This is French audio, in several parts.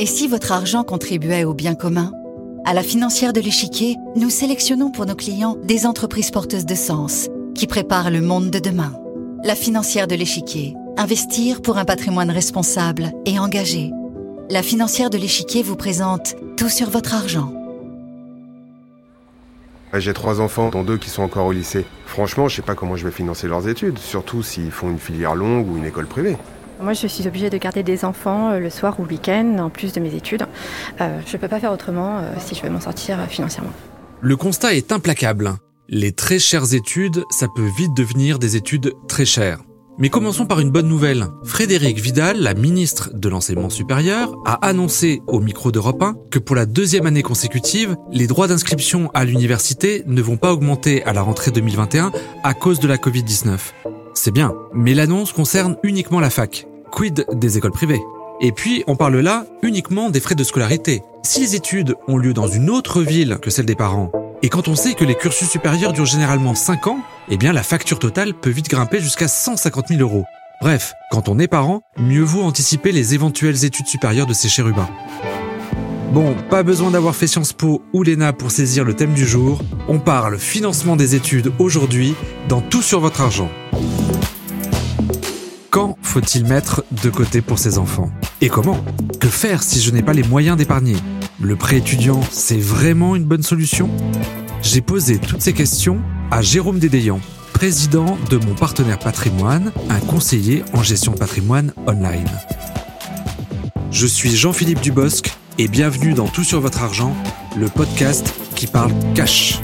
Et si votre argent contribuait au bien commun? À la financière de l'échiquier, nous sélectionnons pour nos clients des entreprises porteuses de sens qui préparent le monde de demain. La financière de l'échiquier, investir pour un patrimoine responsable et engagé. La financière de l'échiquier vous présente tout sur votre argent. J'ai trois enfants, dont deux qui sont encore au lycée. Franchement, je sais pas comment je vais financer leurs études, surtout s'ils font une filière longue ou une école privée. Moi, je suis obligée de garder des enfants euh, le soir ou le week-end, en plus de mes études. Euh, je ne peux pas faire autrement euh, si je veux m'en sortir financièrement. Le constat est implacable. Les très chères études, ça peut vite devenir des études très chères. Mais commençons par une bonne nouvelle. Frédéric Vidal, la ministre de l'Enseignement supérieur, a annoncé au micro d'Europe 1 que pour la deuxième année consécutive, les droits d'inscription à l'université ne vont pas augmenter à la rentrée 2021 à cause de la Covid-19. C'est bien, mais l'annonce concerne uniquement la fac. Quid des écoles privées Et puis, on parle là uniquement des frais de scolarité. Si les études ont lieu dans une autre ville que celle des parents, et quand on sait que les cursus supérieurs durent généralement 5 ans, eh bien la facture totale peut vite grimper jusqu'à 150 000 euros. Bref, quand on est parent, mieux vaut anticiper les éventuelles études supérieures de ces chérubins. Bon, pas besoin d'avoir fait Sciences Po ou l'ENA pour saisir le thème du jour. On parle financement des études aujourd'hui dans Tout sur votre argent. Faut-il mettre de côté pour ses enfants? Et comment? Que faire si je n'ai pas les moyens d'épargner? Le prêt étudiant, c'est vraiment une bonne solution? J'ai posé toutes ces questions à Jérôme Dédéian, président de mon partenaire patrimoine, un conseiller en gestion patrimoine online. Je suis Jean-Philippe Dubosc et bienvenue dans Tout sur votre argent, le podcast qui parle cash.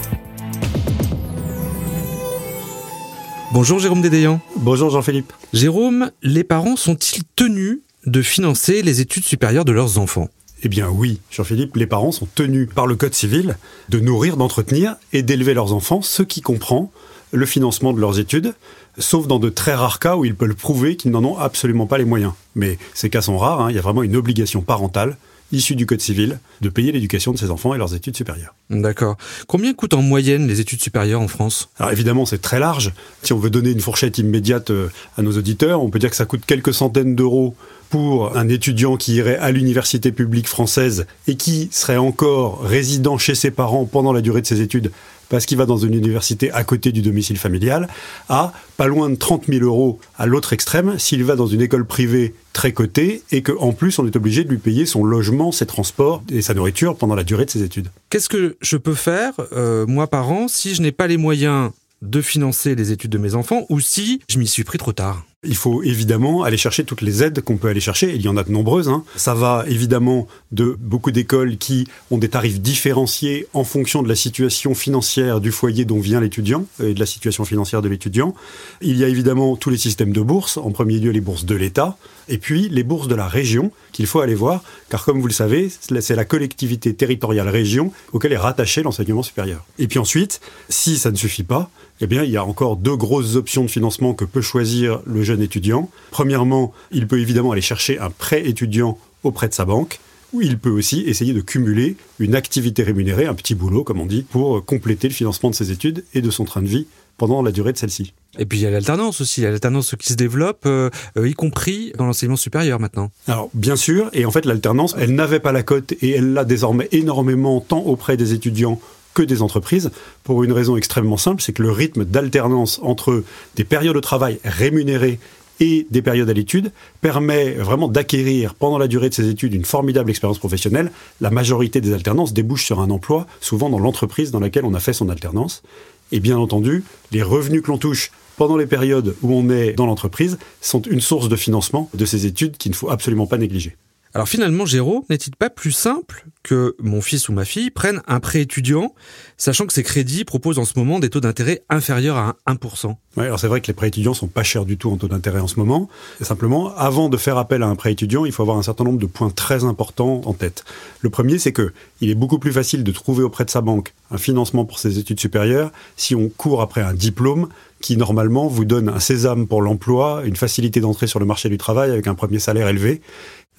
Bonjour Jérôme Dédéian. Bonjour Jean-Philippe. Jérôme, les parents sont-ils tenus de financer les études supérieures de leurs enfants? Eh bien oui, Jean-Philippe, les parents sont tenus par le Code civil de nourrir, d'entretenir et d'élever leurs enfants, ce qui comprend le financement de leurs études, sauf dans de très rares cas où ils peuvent prouver qu'ils n'en ont absolument pas les moyens. Mais ces cas sont rares, hein. il y a vraiment une obligation parentale issue du Code civil de payer l'éducation de ses enfants et leurs études supérieures. D'accord. Combien coûtent en moyenne les études supérieures en France? Alors évidemment, c'est très large. Si on veut donner une fourchette immédiate euh, à nos auditeurs, on peut dire que ça coûte quelques centaines d'euros pour un étudiant qui irait à l'université publique française et qui serait encore résident chez ses parents pendant la durée de ses études parce qu'il va dans une université à côté du domicile familial, à pas loin de 30 000 euros à l'autre extrême s'il va dans une école privée très cotée et qu'en plus on est obligé de lui payer son logement, ses transports et sa nourriture pendant la durée de ses études. Qu'est-ce que je peux faire, euh, moi par an, si je n'ai pas les moyens de financer les études de mes enfants ou si je m'y suis pris trop tard? Il faut évidemment aller chercher toutes les aides qu'on peut aller chercher. Il y en a de nombreuses. Hein. Ça va évidemment de beaucoup d'écoles qui ont des tarifs différenciés en fonction de la situation financière du foyer dont vient l'étudiant et de la situation financière de l'étudiant. Il y a évidemment tous les systèmes de bourses. En premier lieu, les bourses de l'État. Et puis les bourses de la région qu'il faut aller voir. Car comme vous le savez, c'est la collectivité territoriale région auquel est rattaché l'enseignement supérieur. Et puis ensuite, si ça ne suffit pas, eh bien, il y a encore deux grosses options de financement que peut choisir le jeune étudiant. Premièrement, il peut évidemment aller chercher un prêt étudiant auprès de sa banque ou il peut aussi essayer de cumuler une activité rémunérée, un petit boulot comme on dit, pour compléter le financement de ses études et de son train de vie pendant la durée de celle-ci. Et puis il y a l'alternance aussi, il y a l'alternance qui se développe, euh, euh, y compris dans l'enseignement supérieur maintenant. Alors bien sûr, et en fait l'alternance, elle n'avait pas la cote et elle l'a désormais énormément tant auprès des étudiants des entreprises, pour une raison extrêmement simple, c'est que le rythme d'alternance entre des périodes de travail rémunérées et des périodes à l'étude permet vraiment d'acquérir pendant la durée de ses études une formidable expérience professionnelle. La majorité des alternances débouchent sur un emploi, souvent dans l'entreprise dans laquelle on a fait son alternance. Et bien entendu, les revenus que l'on touche pendant les périodes où on est dans l'entreprise sont une source de financement de ces études qu'il ne faut absolument pas négliger. Alors finalement, Géraud, n'est-il pas plus simple que mon fils ou ma fille prennent un prêt étudiant, sachant que ces crédits proposent en ce moment des taux d'intérêt inférieurs à 1% Oui, alors c'est vrai que les prêts étudiants sont pas chers du tout en taux d'intérêt en ce moment. simplement, avant de faire appel à un prêt étudiant, il faut avoir un certain nombre de points très importants en tête. Le premier, c'est que il est beaucoup plus facile de trouver auprès de sa banque un financement pour ses études supérieures si on court après un diplôme qui normalement vous donne un sésame pour l'emploi, une facilité d'entrée sur le marché du travail avec un premier salaire élevé.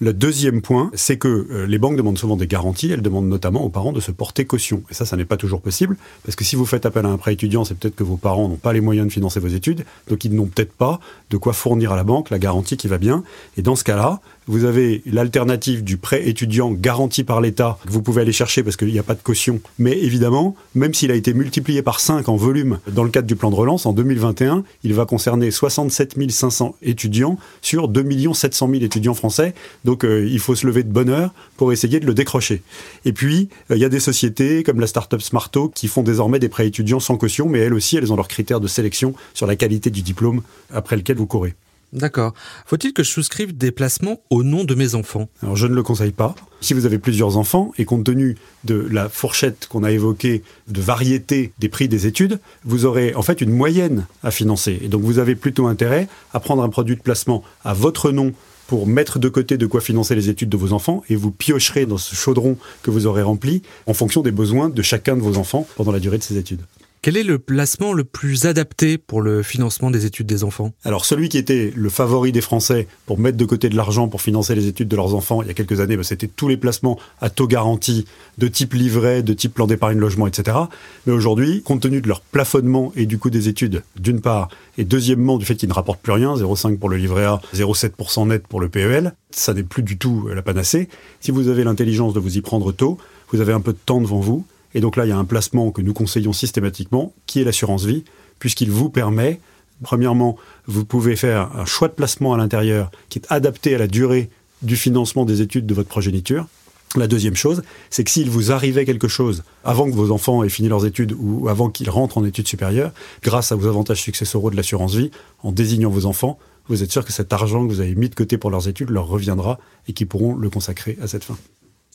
Le deuxième point, c'est que euh, les banques demandent souvent des garanties. Elles demandent notamment aux parents de se porter caution. Et ça, ça n'est pas toujours possible, parce que si vous faites appel à un prêt étudiant, c'est peut-être que vos parents n'ont pas les moyens de financer vos études, donc ils n'ont peut-être pas de quoi fournir à la banque la garantie qui va bien. Et dans ce cas-là, Vous avez l'alternative du prêt étudiant garanti par l'État, que vous pouvez aller chercher parce qu'il n'y a pas de caution. Mais évidemment, même s'il a été multiplié par 5 en volume dans le cadre du plan de relance, en 2021, il va concerner 67 500 étudiants sur 2 700 000 étudiants français. Donc euh, il faut se lever de bonne heure pour essayer de le décrocher. Et puis, euh, il y a des sociétés comme la startup Smarto qui font désormais des prêts étudiants sans caution, mais elles aussi, elles ont leurs critères de sélection sur la qualité du diplôme après lequel vous courez. D'accord. Faut-il que je souscrive des placements au nom de mes enfants? Alors je ne le conseille pas. Si vous avez plusieurs enfants et compte tenu de la fourchette qu'on a évoquée de variété des prix des études, vous aurez en fait une moyenne à financer. Et donc vous avez plutôt intérêt à prendre un produit de placement à votre nom pour mettre de côté de quoi financer les études de vos enfants et vous piocherez dans ce chaudron que vous aurez rempli en fonction des besoins de chacun de vos enfants pendant la durée de ces études. Quel est le placement le plus adapté pour le financement des études des enfants? Alors celui qui était le favori des Français pour mettre de côté de l'argent pour financer les études de leurs enfants il y a quelques années, bah, c'était tous les placements à taux garanti de type livret, de type plan d'épargne logement, etc. Mais aujourd'hui, compte tenu de leur plafonnement et du coût des études, d'une part, et deuxièmement du fait qu'ils ne rapportent plus rien, 0,5 pour le livret A, 0,7% net pour le PEL, ça n'est plus du tout la panacée. Si vous avez l'intelligence de vous y prendre tôt, vous avez un peu de temps devant vous, et donc là, il y a un placement que nous conseillons systématiquement, qui est l'assurance vie, puisqu'il vous permet, premièrement, vous pouvez faire un choix de placement à l'intérieur qui est adapté à la durée du financement des études de votre progéniture. La deuxième chose, c'est que s'il vous arrivait quelque chose avant que vos enfants aient fini leurs études ou avant qu'ils rentrent en études supérieures, grâce à vos avantages successoraux de l'assurance vie, en désignant vos enfants, vous êtes sûr que cet argent que vous avez mis de côté pour leurs études leur reviendra et qu'ils pourront le consacrer à cette fin.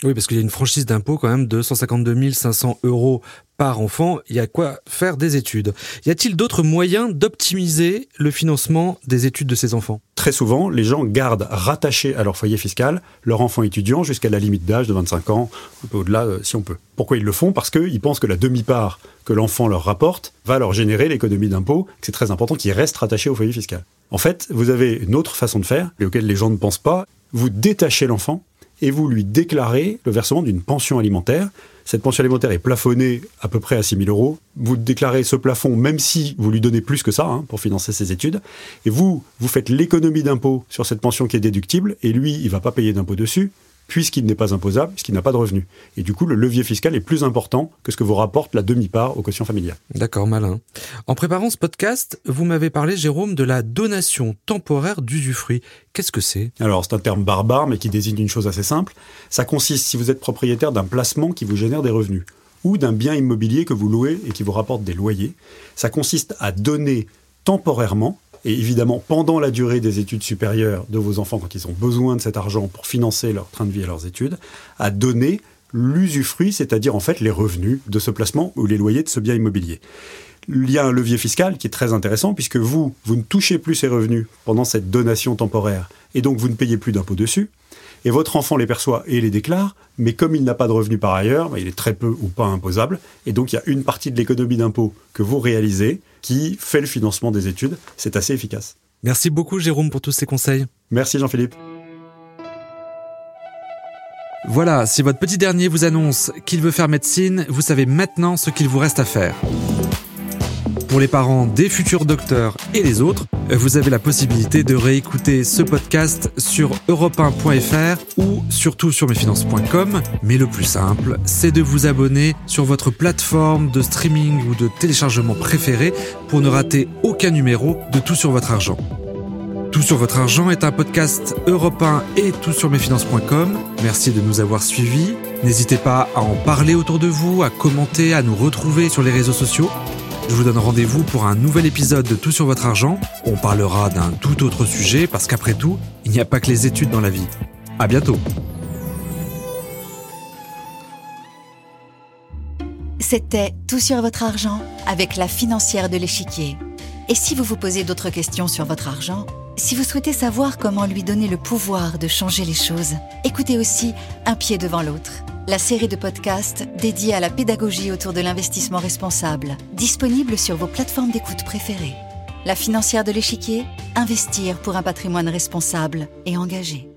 Oui, parce qu'il y a une franchise d'impôt quand même de 152 500 euros par enfant. Il y a quoi faire des études. Y a-t-il d'autres moyens d'optimiser le financement des études de ces enfants? Très souvent, les gens gardent rattachés à leur foyer fiscal leur enfant étudiant jusqu'à la limite d'âge de 25 ans, un peu au-delà euh, si on peut. Pourquoi ils le font? Parce qu'ils pensent que la demi-part que l'enfant leur rapporte va leur générer l'économie d'impôt, c'est très important qu'ils restent rattachés au foyer fiscal. En fait, vous avez une autre façon de faire, et auquel les gens ne pensent pas. Vous détachez l'enfant et vous lui déclarez le versement d'une pension alimentaire. Cette pension alimentaire est plafonnée à peu près à 6 000 euros. Vous déclarez ce plafond même si vous lui donnez plus que ça hein, pour financer ses études. Et vous, vous faites l'économie d'impôt sur cette pension qui est déductible et lui, il va pas payer d'impôt dessus puisqu'il n'est pas imposable, puisqu'il n'a pas de revenus. Et du coup, le levier fiscal est plus important que ce que vous rapporte la demi-part aux cautions familiales. D'accord, malin. En préparant ce podcast, vous m'avez parlé, Jérôme, de la donation temporaire d'usufruit. Qu'est-ce que c'est? Alors, c'est un terme barbare, mais qui désigne une chose assez simple. Ça consiste, si vous êtes propriétaire d'un placement qui vous génère des revenus, ou d'un bien immobilier que vous louez et qui vous rapporte des loyers, ça consiste à donner temporairement et évidemment, pendant la durée des études supérieures de vos enfants, quand ils ont besoin de cet argent pour financer leur train de vie et leurs études, à donner l'usufruit, c'est-à-dire en fait les revenus de ce placement ou les loyers de ce bien immobilier. Il y a un levier fiscal qui est très intéressant puisque vous, vous ne touchez plus ces revenus pendant cette donation temporaire et donc vous ne payez plus d'impôts dessus et votre enfant les perçoit et les déclare, mais comme il n'a pas de revenus par ailleurs, bah, il est très peu ou pas imposable, et donc il y a une partie de l'économie d'impôt que vous réalisez qui fait le financement des études. C'est assez efficace. Merci beaucoup Jérôme pour tous ces conseils. Merci Jean-Philippe. Voilà, si votre petit dernier vous annonce qu'il veut faire médecine, vous savez maintenant ce qu'il vous reste à faire. Pour les parents des futurs docteurs et les autres, vous avez la possibilité de réécouter ce podcast sur europe1.fr ou surtout sur mesfinances.com. Mais le plus simple, c'est de vous abonner sur votre plateforme de streaming ou de téléchargement préférée pour ne rater aucun numéro de Tout sur votre argent. Tout sur votre argent est un podcast européen et tout sur mesfinances.com. Merci de nous avoir suivis. N'hésitez pas à en parler autour de vous, à commenter, à nous retrouver sur les réseaux sociaux. Je vous donne rendez-vous pour un nouvel épisode de Tout sur votre argent. On parlera d'un tout autre sujet parce qu'après tout, il n'y a pas que les études dans la vie. À bientôt. C'était Tout sur votre argent avec la financière de l'échiquier. Et si vous vous posez d'autres questions sur votre argent, si vous souhaitez savoir comment lui donner le pouvoir de changer les choses, écoutez aussi Un pied devant l'autre la série de podcasts dédiée à la pédagogie autour de l'investissement responsable, disponible sur vos plateformes d'écoute préférées. La financière de l'échiquier, investir pour un patrimoine responsable et engagé.